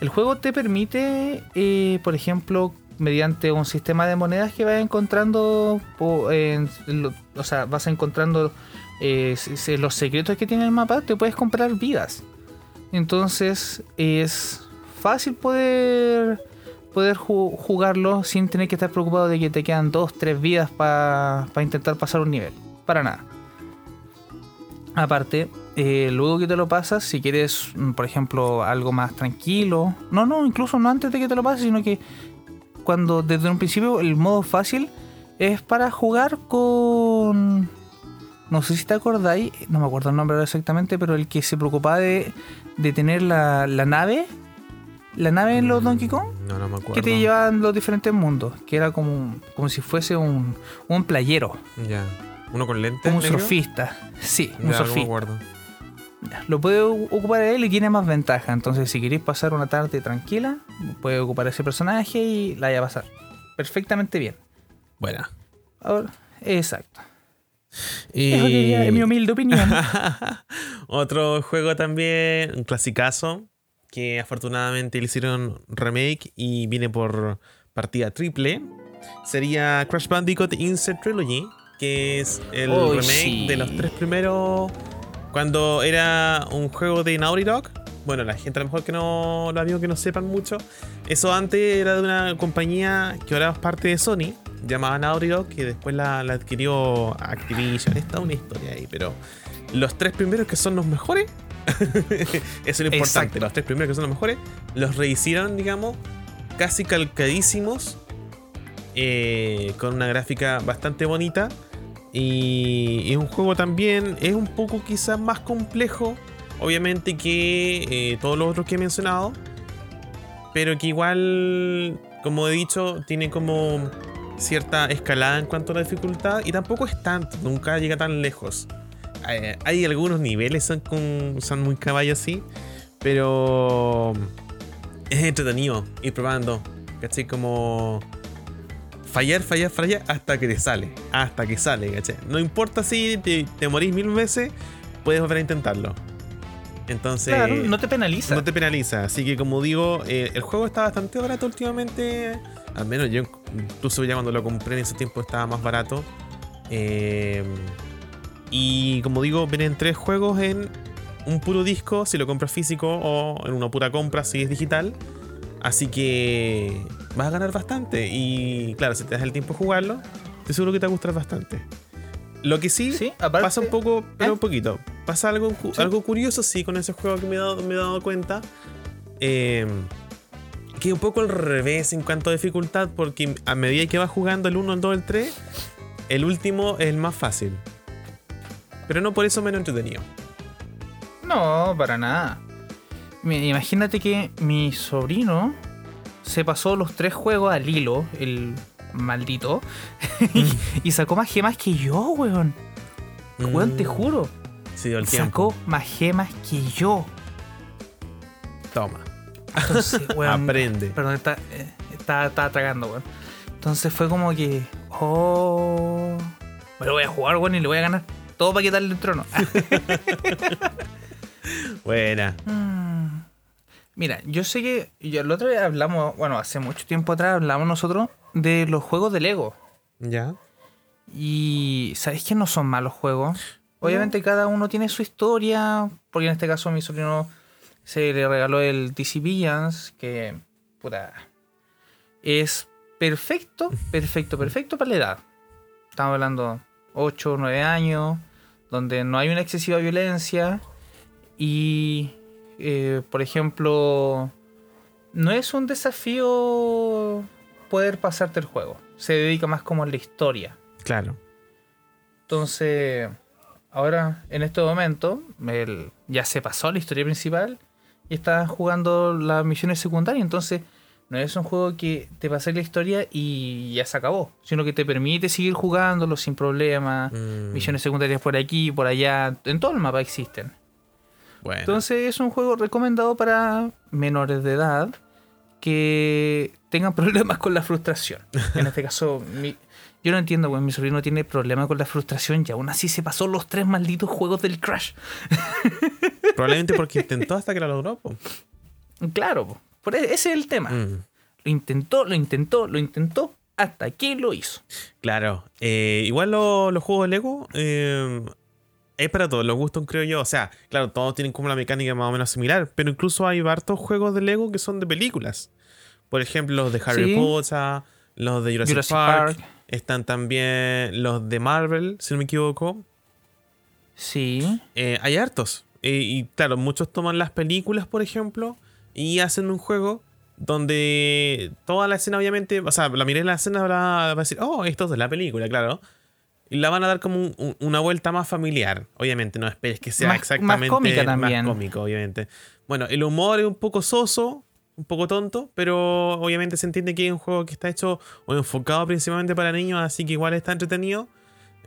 El juego te permite, eh, por ejemplo, mediante un sistema de monedas que vas encontrando, lo- o sea, vas encontrando eh, los secretos que tiene el mapa, te puedes comprar vidas. Entonces es fácil poder poder ju- jugarlo sin tener que estar preocupado de que te quedan dos, tres vidas para intentar pasar un nivel. Para nada. Aparte, eh, luego que te lo pasas, si quieres, mm, por ejemplo, algo más tranquilo. No, no, incluso no antes de que te lo pases, sino que cuando desde un principio el modo fácil es para jugar con... No sé si te acordáis, no me acuerdo el nombre exactamente, pero el que se preocupaba de, de tener la, la nave, la nave en los Donkey Kong, No, no me acuerdo. que te llevaban los diferentes mundos, que era como, como si fuese un, un playero, Ya. ¿Uno con lentes? como un negro? surfista. Sí, un Ya, me surfista. Lo puede ocupar él y tiene más ventaja. Entonces, si queréis pasar una tarde tranquila, puede ocupar ese personaje y la vaya a pasar perfectamente bien. Buena. Ahora, exacto. Y... Eso quería, en mi humilde opinión. *laughs* Otro juego también, un clasicazo, que afortunadamente le hicieron remake y viene por partida triple, sería Crash Bandicoot Insert Trilogy, que es el remake sí. de los tres primeros, cuando era un juego de Naughty Dog. Bueno, la gente a lo mejor que no, los amigos que no sepan mucho, eso antes era de una compañía que ahora es parte de Sony, llamada Naughty Dog, que después la, la adquirió Activision. Está una historia ahí, pero los tres primeros que son los mejores, *laughs* eso es lo importante, Exacto. los tres primeros que son los mejores, los rehicieron, digamos, casi calcadísimos, eh, con una gráfica bastante bonita. Y es un juego también, es un poco quizás más complejo, obviamente, que eh, todos los otros que he mencionado. Pero que igual, como he dicho, tiene como cierta escalada en cuanto a la dificultad. Y tampoco es tanto, nunca llega tan lejos. Hay, hay algunos niveles son, con, son muy caballos así. Pero es entretenido ir probando. ¿Cachai? Como fallar, fallar, fallar hasta que te sale. Hasta que sale, ¿cachai? No importa si te, te morís mil veces, puedes volver a intentarlo. Entonces, claro, no te penaliza. no te penaliza. Así que, como digo, eh, el juego está bastante barato últimamente. Al menos yo, incluso ya cuando lo compré en ese tiempo, estaba más barato. Eh, y como digo, vienen tres juegos en un puro disco, si lo compras físico, o en una pura compra, si es digital. Así que vas a ganar bastante. Y claro, si te das el tiempo de jugarlo, te seguro que te va a gustar bastante. Lo que sí, Sí, aparte- pasa un poco, pero ¿Eh? un poquito. Pasa algo, Sí. algo curioso, sí, con ese juego que me he dado, me he dado cuenta. Eh, que un poco al revés en cuanto a dificultad, porque a medida que vas jugando el 1, el 2, el 3, el último es el más fácil. Pero no por eso menos entretenido. No, para nada. Imagínate que mi sobrino se pasó los tres juegos al hilo, el maldito, *laughs* y, y sacó más gemas que yo, weón. Weón, te Mm, juro. Dio el tiempo. Sacó más gemas que yo. Toma. Entonces, *laughs* weón. Aprende. Perdón, está, eh, está, está tragando, weón. Entonces fue como que. Oh. Me lo voy a jugar, weón, y le voy a ganar. Todo para quitarle el trono. *laughs* Buena. Mm. Mira, yo sé que. Yo, el otro día hablamos, bueno, hace mucho tiempo atrás hablamos nosotros de los juegos de Lego. Ya. Y. ¿Sabéis que no son malos juegos? Obviamente cada uno tiene su historia. Porque en este caso a mi sobrino se le regaló el DC Villains. Que. Puta. Es perfecto, perfecto, perfecto para la edad. Estamos hablando 8 o 9 años. Donde no hay una excesiva violencia. Y. eh, por ejemplo. No es un desafío poder pasarte el juego. Se dedica más como a la historia. Claro. Entonces, ahora en este momento, él ya se pasó la historia principal y está jugando las misiones secundarias. Entonces, no es un juego que te pasa la historia y ya se acabó, sino que te permite seguir jugándolo sin problema. Mm, Misiones secundarias por aquí, por allá, en todo el mapa existen. Bueno. Entonces, es un juego recomendado para menores de edad que tengan *laughs* problemas con la frustración. En este caso, mi- yo no entiendo, güey, mi sobrino tiene problemas con la frustración y aún así se pasó los tres malditos juegos del Crash. *laughs* Probablemente porque intentó hasta que lo logró. po. Claro, po, por e- ese es el tema. Mm, Lo intentó, lo intentó, lo intentó, hasta que lo hizo. Claro. Eh, igual lo- los juegos de Lego eh, es para todos los gustos, creo yo. O sea, claro, todos tienen como una mecánica más o menos similar, pero incluso hay hartos juegos de Lego que son de películas. Por ejemplo, los de Harry Sí. Potter, los de Jurassic, Jurassic Park. Park. Están también los de Marvel, si no me equivoco. Sí. Eh, hay hartos. Y claro, muchos toman las películas, por ejemplo, y hacen un juego donde toda la escena, obviamente, o sea, la miré en la escena, va a decir, oh, esto es de la película, claro. Y la van a dar como un- un- una vuelta más familiar. Obviamente, no esperes que sea Más- más exactamente cómica también. cómico, obviamente. Bueno, el humor es un poco soso, un poco tonto, pero obviamente se entiende que es un juego que está hecho o enfocado principalmente para niños, así que igual está entretenido.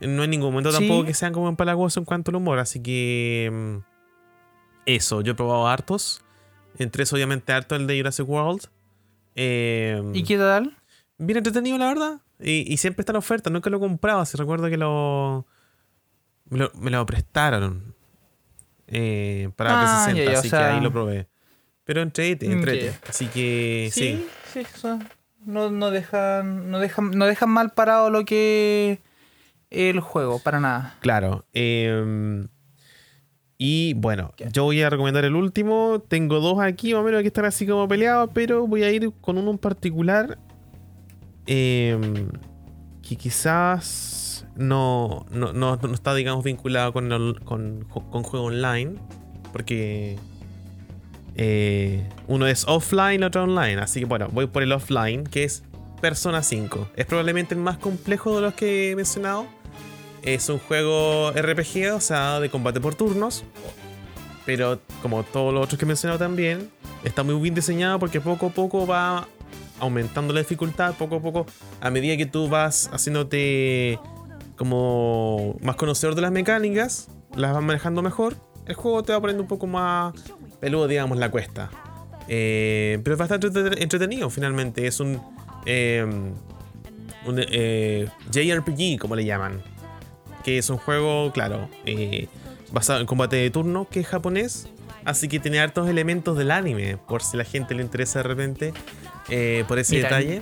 No hay ningún momento Sí. tampoco que sean como empalagosos en cuanto al humor, así que. mm, Eso, yo he probado hartos. Entre eso, obviamente, harto el de Jurassic World. Eh, ¿Y qué tal? Bien entretenido, la verdad. Y, y siempre está en oferta. Nunca lo he comprado. Así recuerdo que lo. Me lo, me lo prestaron. eh, para Ah, 360. ya, ya, o así sea- que ahí lo probé. Pero entrete, entrete. Así que sí. sí, sí, no, no dejan, no dejan, no dejan mal parado lo que el juego, para nada. Claro. eh, y bueno, yo voy a recomendar el último. Tengo dos aquí, más o menos que están así como peleados, pero voy a ir con uno en particular. eh, que quizás no, no, no- no está, digamos, vinculado con, el- con, con juego online. Porque eh, uno es offline, el otro online. Así que bueno, voy por el offline, que es Persona 5. Es probablemente el más complejo de los que he mencionado. Es un juego RPG, o sea, de combate por turnos. Pero como todos los otros que he mencionado también, está muy bien diseñado porque poco a poco va aumentando la dificultad, poco a poco, a medida que tú vas haciéndote como más conocedor de las mecánicas, las vas manejando mejor, el juego te va poniendo un poco más peludo, digamos, la cuesta. Eh, pero es bastante entrete- entretenido finalmente. Es un, eh, un eh, JRPG, como le llaman. Que es un juego, claro, eh, basado en combate de turno, que es japonés. Así que tiene hartos elementos del anime, por si la gente le interesa de repente, eh, por ese Mira, detalle.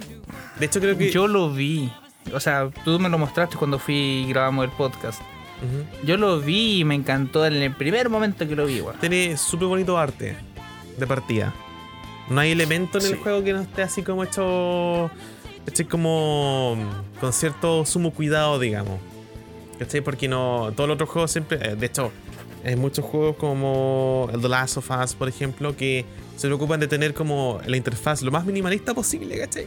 De hecho, creo que... Yo lo vi. O sea, tú me lo mostraste cuando fui y grabamos el podcast. Yo lo vi y me encantó en el primer momento que lo vi, weón. Tiene súper bonito arte de partida. No hay elemento en el juego que no esté así como hecho. Hecho como. con cierto sumo cuidado, digamos. ¿Cachai? Porque no. Todos los otros juegos siempre. eh, De hecho, hay muchos juegos como The Last of Us, por ejemplo, que se preocupan de tener como la interfaz lo más minimalista posible, ¿cachai?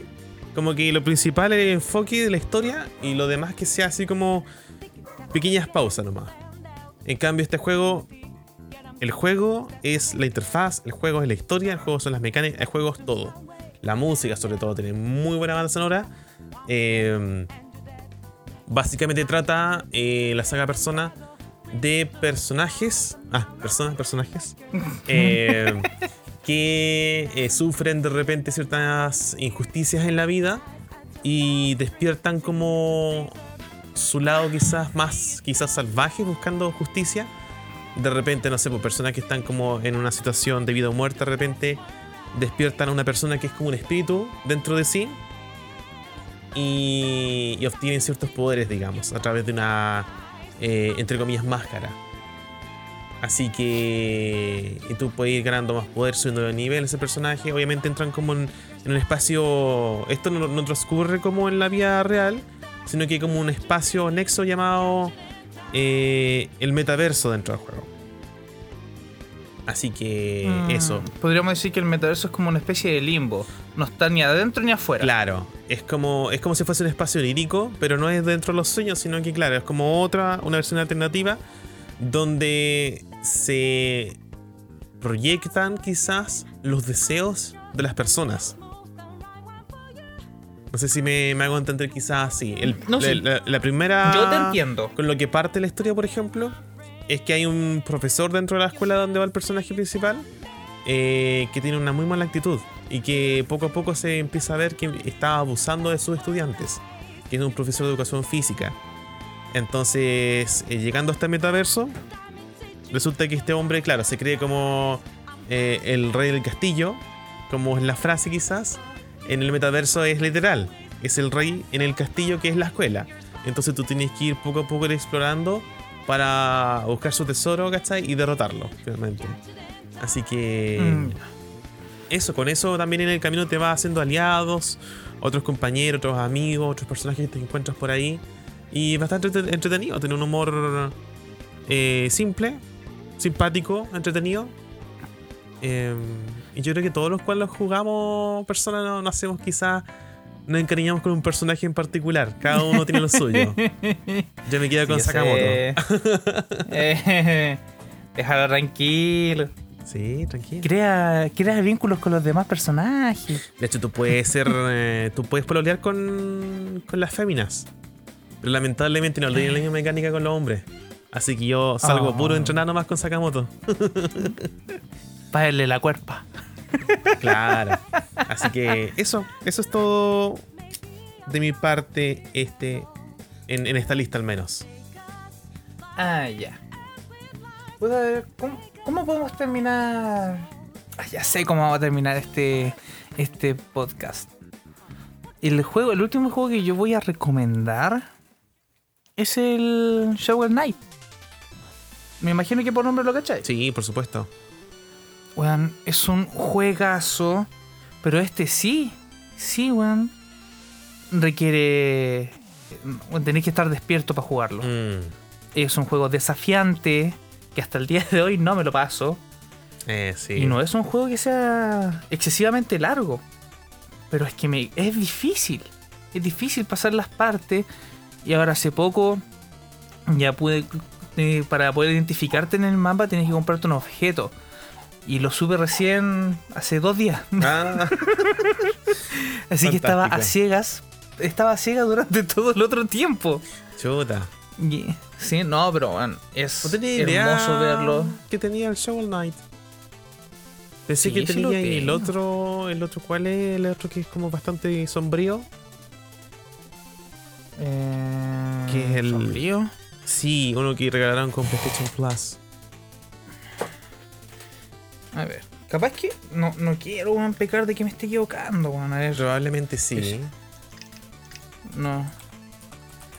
Como que lo principal es el enfoque de la historia y lo demás que sea así como pequeñas pausas nomás. En cambio, este juego, el juego es la interfaz, el juego es la historia, el juego son las mecánicas, el juego es todo. La música, sobre todo, tiene muy buena banda sonora. Eh, básicamente trata eh, la saga Persona de personajes. Ah, personas, personajes. *laughs* eh, que eh, sufren de repente ciertas injusticias en la vida y despiertan como su lado quizás más quizás salvaje buscando justicia. De repente, no sé, pues personas que están como en una situación de vida o muerte, de repente despiertan a una persona que es como un espíritu dentro de sí y, y obtienen ciertos poderes, digamos, a través de una, eh, entre comillas, máscara. Así que y tú puedes ir ganando más poder, subiendo de nivel ese personaje. Obviamente entran como en, en un espacio. Esto no, no transcurre como en la vida real, sino que hay como un espacio nexo llamado eh, el metaverso dentro del juego. Así que Mm, eso. Podríamos decir que el metaverso es como una especie de limbo. No está ni adentro ni afuera. Claro, es como, es como si fuese un espacio lírico, pero no es dentro de los sueños, sino que, claro, es como otra, una versión alternativa donde se proyectan quizás los deseos de las personas. No sé si me, me hago entender quizás así. El- No, la, sí. la- la primera... Yo te entiendo. Con lo que parte la historia, por ejemplo, es que hay un profesor dentro de la escuela donde va el personaje principal eh, que tiene una muy mala actitud y que poco a poco se empieza a ver que está abusando de sus estudiantes, que es un profesor de educación física. Entonces, eh, llegando a este metaverso, resulta que este hombre, claro, se cree como eh, el rey del castillo, como es la frase quizás. En el metaverso es literal, es el rey en el castillo que es la escuela. Entonces tú tienes que ir poco a poco explorando para buscar su tesoro, ¿cachai? Y derrotarlo, finalmente. Así que... Mm, Eso, con eso también en el camino te vas haciendo aliados, otros compañeros, otros amigos, otros personajes que te encuentras por ahí. Y bastante entre- entretenido, tiene un humor eh, simple, simpático, entretenido. Eh, y yo creo que todos los cuales jugamos personas no, no hacemos quizás, nos encariñamos con un personaje en particular. Cada uno tiene lo suyo. *laughs* Yo me quedo con sí, Sakamoto. Eh, *laughs* Déjalo tranquilo. Sí, tranquilo. Crea, crea vínculos con los demás personajes. De hecho, tú puedes ser. *laughs* eh, tú puedes pololear con, con las féminas. Pero lamentablemente no tienen la misma mecánica con los hombres. Así que yo salgo Oh. puro a entrenar nomás con Sakamoto. Para darle la cuerpa. *laughs* Claro. Así que eso, eso es todo de mi parte este en, en esta lista al menos. Ah, ya. Ver, ¿cómo, cómo podemos terminar? Ah, ya sé cómo vamos a terminar este, este podcast. El juego, el último juego que yo voy a recomendar es el Shovel Knight. Me imagino que por nombre lo cacháis. Sí, por supuesto. Weón, es un juegazo. Pero este sí, sí, weón. Requiere. weón, Tenéis que estar despierto para jugarlo. Mm, Es un juego desafiante. Que hasta el día de hoy no me lo paso. eh, sí. Y no es un juego que sea excesivamente largo. Pero es que me, es difícil. Es difícil pasar las partes. Y ahora hace poco ya pude. eh, para poder identificarte en el mapa tienes que comprarte un objeto. Y lo supe recién hace dos días. Ah, *laughs* Así que estaba a ciegas. Estaba a ciegas durante *laughs* todo el otro tiempo. chuta. Y- sí, no, pero bueno, es No tenía idea hermoso verlo. que tenía el Shovel Knight. Pensé Sí, que tenía y el otro, el otro, ¿cuál es? El otro que es como bastante sombrío. Eh, Que es el- sombrío. Sí, uno que regalaron con PlayStation Plus. A ver, capaz que no, no quiero weón, pecar de que me esté equivocando, weón. A ver, Probablemente sí. Es- no.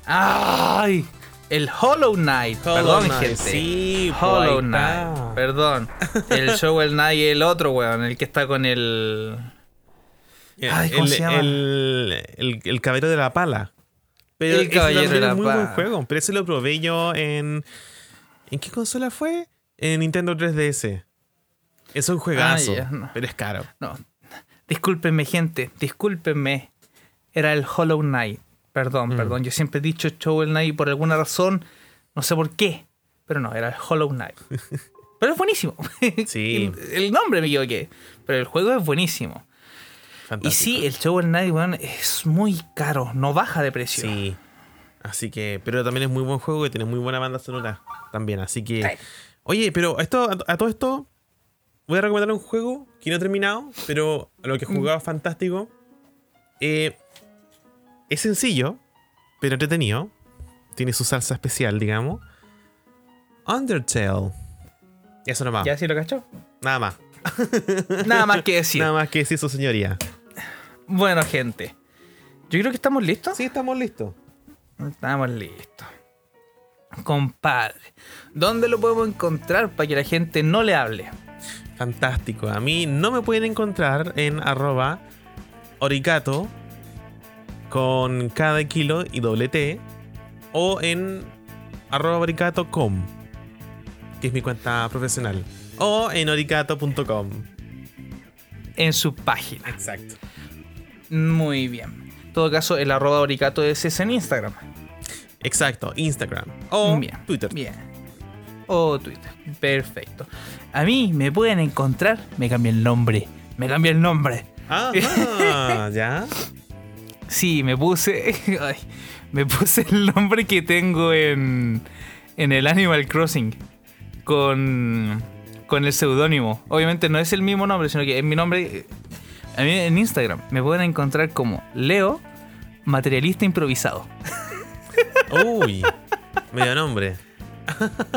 ¡Ay! El Hollow Knight. Hollow Perdón, Knight, gente. sí, pues, Hollow Knight. Perdón. El *laughs* Shovel Knight y el otro, weón. El que está con el. Ay, ¿cómo el, se llama? El, el, el caballero de la pala. Pero El caballero de la es muy buen pala. juego. Pero ese lo probé yo en. ¿En qué consola fue? En Nintendo 3DS. Es un juegazo. Ah, no. Pero es caro. No. Discúlpenme, gente. Discúlpenme. Era el Hollow Knight. Perdón, Mm. perdón. Yo siempre he dicho Shovel Knight por alguna razón. No sé por qué. pero no, era Hollow Knight. *laughs* Pero es buenísimo. Sí. el, *laughs* el nombre me equivoqué, pero el juego es buenísimo. Y Fantástico. sí, el Shovel Knight, weón, es muy caro, no baja de precio. Sí. Así que, pero también es muy buen juego que tiene muy buena banda sonora también. Así que, Sí. oye, pero esto, a, a todo esto, voy a recomendar un juego que no he terminado, pero lo que he jugado es fantástico. Eh, es sencillo, pero entretenido. Tiene su salsa especial, digamos. Undertale. Eso nomás. ¿Ya sí lo cachó? Nada más. *laughs* Nada más que decir. Nada más que decir su señoría. Bueno, gente. Yo creo que estamos listos. Sí, estamos listos. Estamos listos. Compadre, ¿dónde lo podemos encontrar para que la gente no le hable? Fantástico. A mí no me pueden encontrar en arroba oricato con cada kilo y doble T o en arroba oricato.com que es mi cuenta profesional o en oricato.com En su página. exacto Muy bien. En todo caso, el arroba oricato es ese en Instagram. exacto Instagram o Bien. Twitter Bien. O Twitter. Perfecto. A mí me pueden encontrar. Me cambié el nombre. Me cambié el nombre. Ajá, *laughs* ya Sí, me puse. *laughs* ay, me puse el nombre que tengo en. En el Animal Crossing. Con. Con el seudónimo. Obviamente no es el mismo nombre, sino que es mi nombre. eh, A mí en Instagram me pueden encontrar como Leo, materialista improvisado. uy medio nombre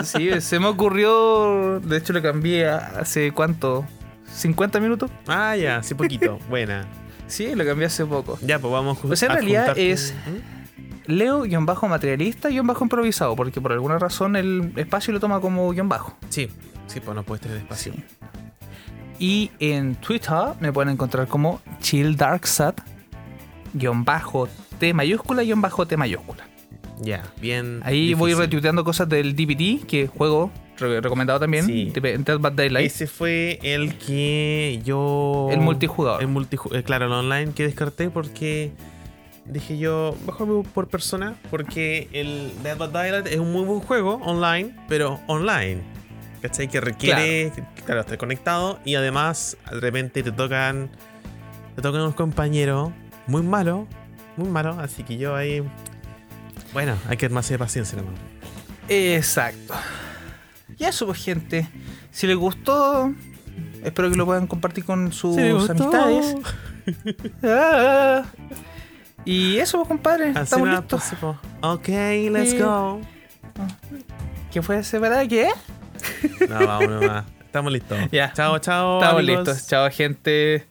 Sí, se me ocurrió. De hecho, lo cambié hace cuánto? ¿50 minutos? ah ya sí poquito buena Sí, lo cambié hace poco. ya pues vamos a Pues en a realidad es- ¿Mm? Leo, guion bajo materialista, guion bajo improvisado, porque por alguna razón el espacio lo toma como guion bajo. Sí, sí, pues no puedes tener espacio. Sí. Y en Twitter me pueden encontrar como Chill Dark Sat, guion bajo T mayúscula, Ya, bien. Ahí voy retuiteando cosas del DPT, que juego re- recomendado también, Sí. de Dead by Daylight. Ese fue el que yo. El multijugador. El multijugador. claro, el online que descarté porque. Dije yo, mejor por persona. Porque el Dead by Daylight es un muy buen juego online, pero online. ¿Cachai? Que requiere, claro. estar conectado y además de repente te tocan. Te tocan unos compañeros muy malos, muy malos. Así que yo ahí. Bueno, hay que más de paciencia nomás. Exacto. Y eso, pues, gente. Si les gustó, espero que lo puedan compartir con sus amistades. *laughs* Ah. Y eso, pues, compadre. Así Estamos listos. pues, tipo, Ok, let's Sí. go. ¿Qué fue ese, verdad? ¿Qué? No, vamos nomás. Estamos listos. *laughs* Ya. Chao, chao. Estamos amigos. listos. Chao, gente.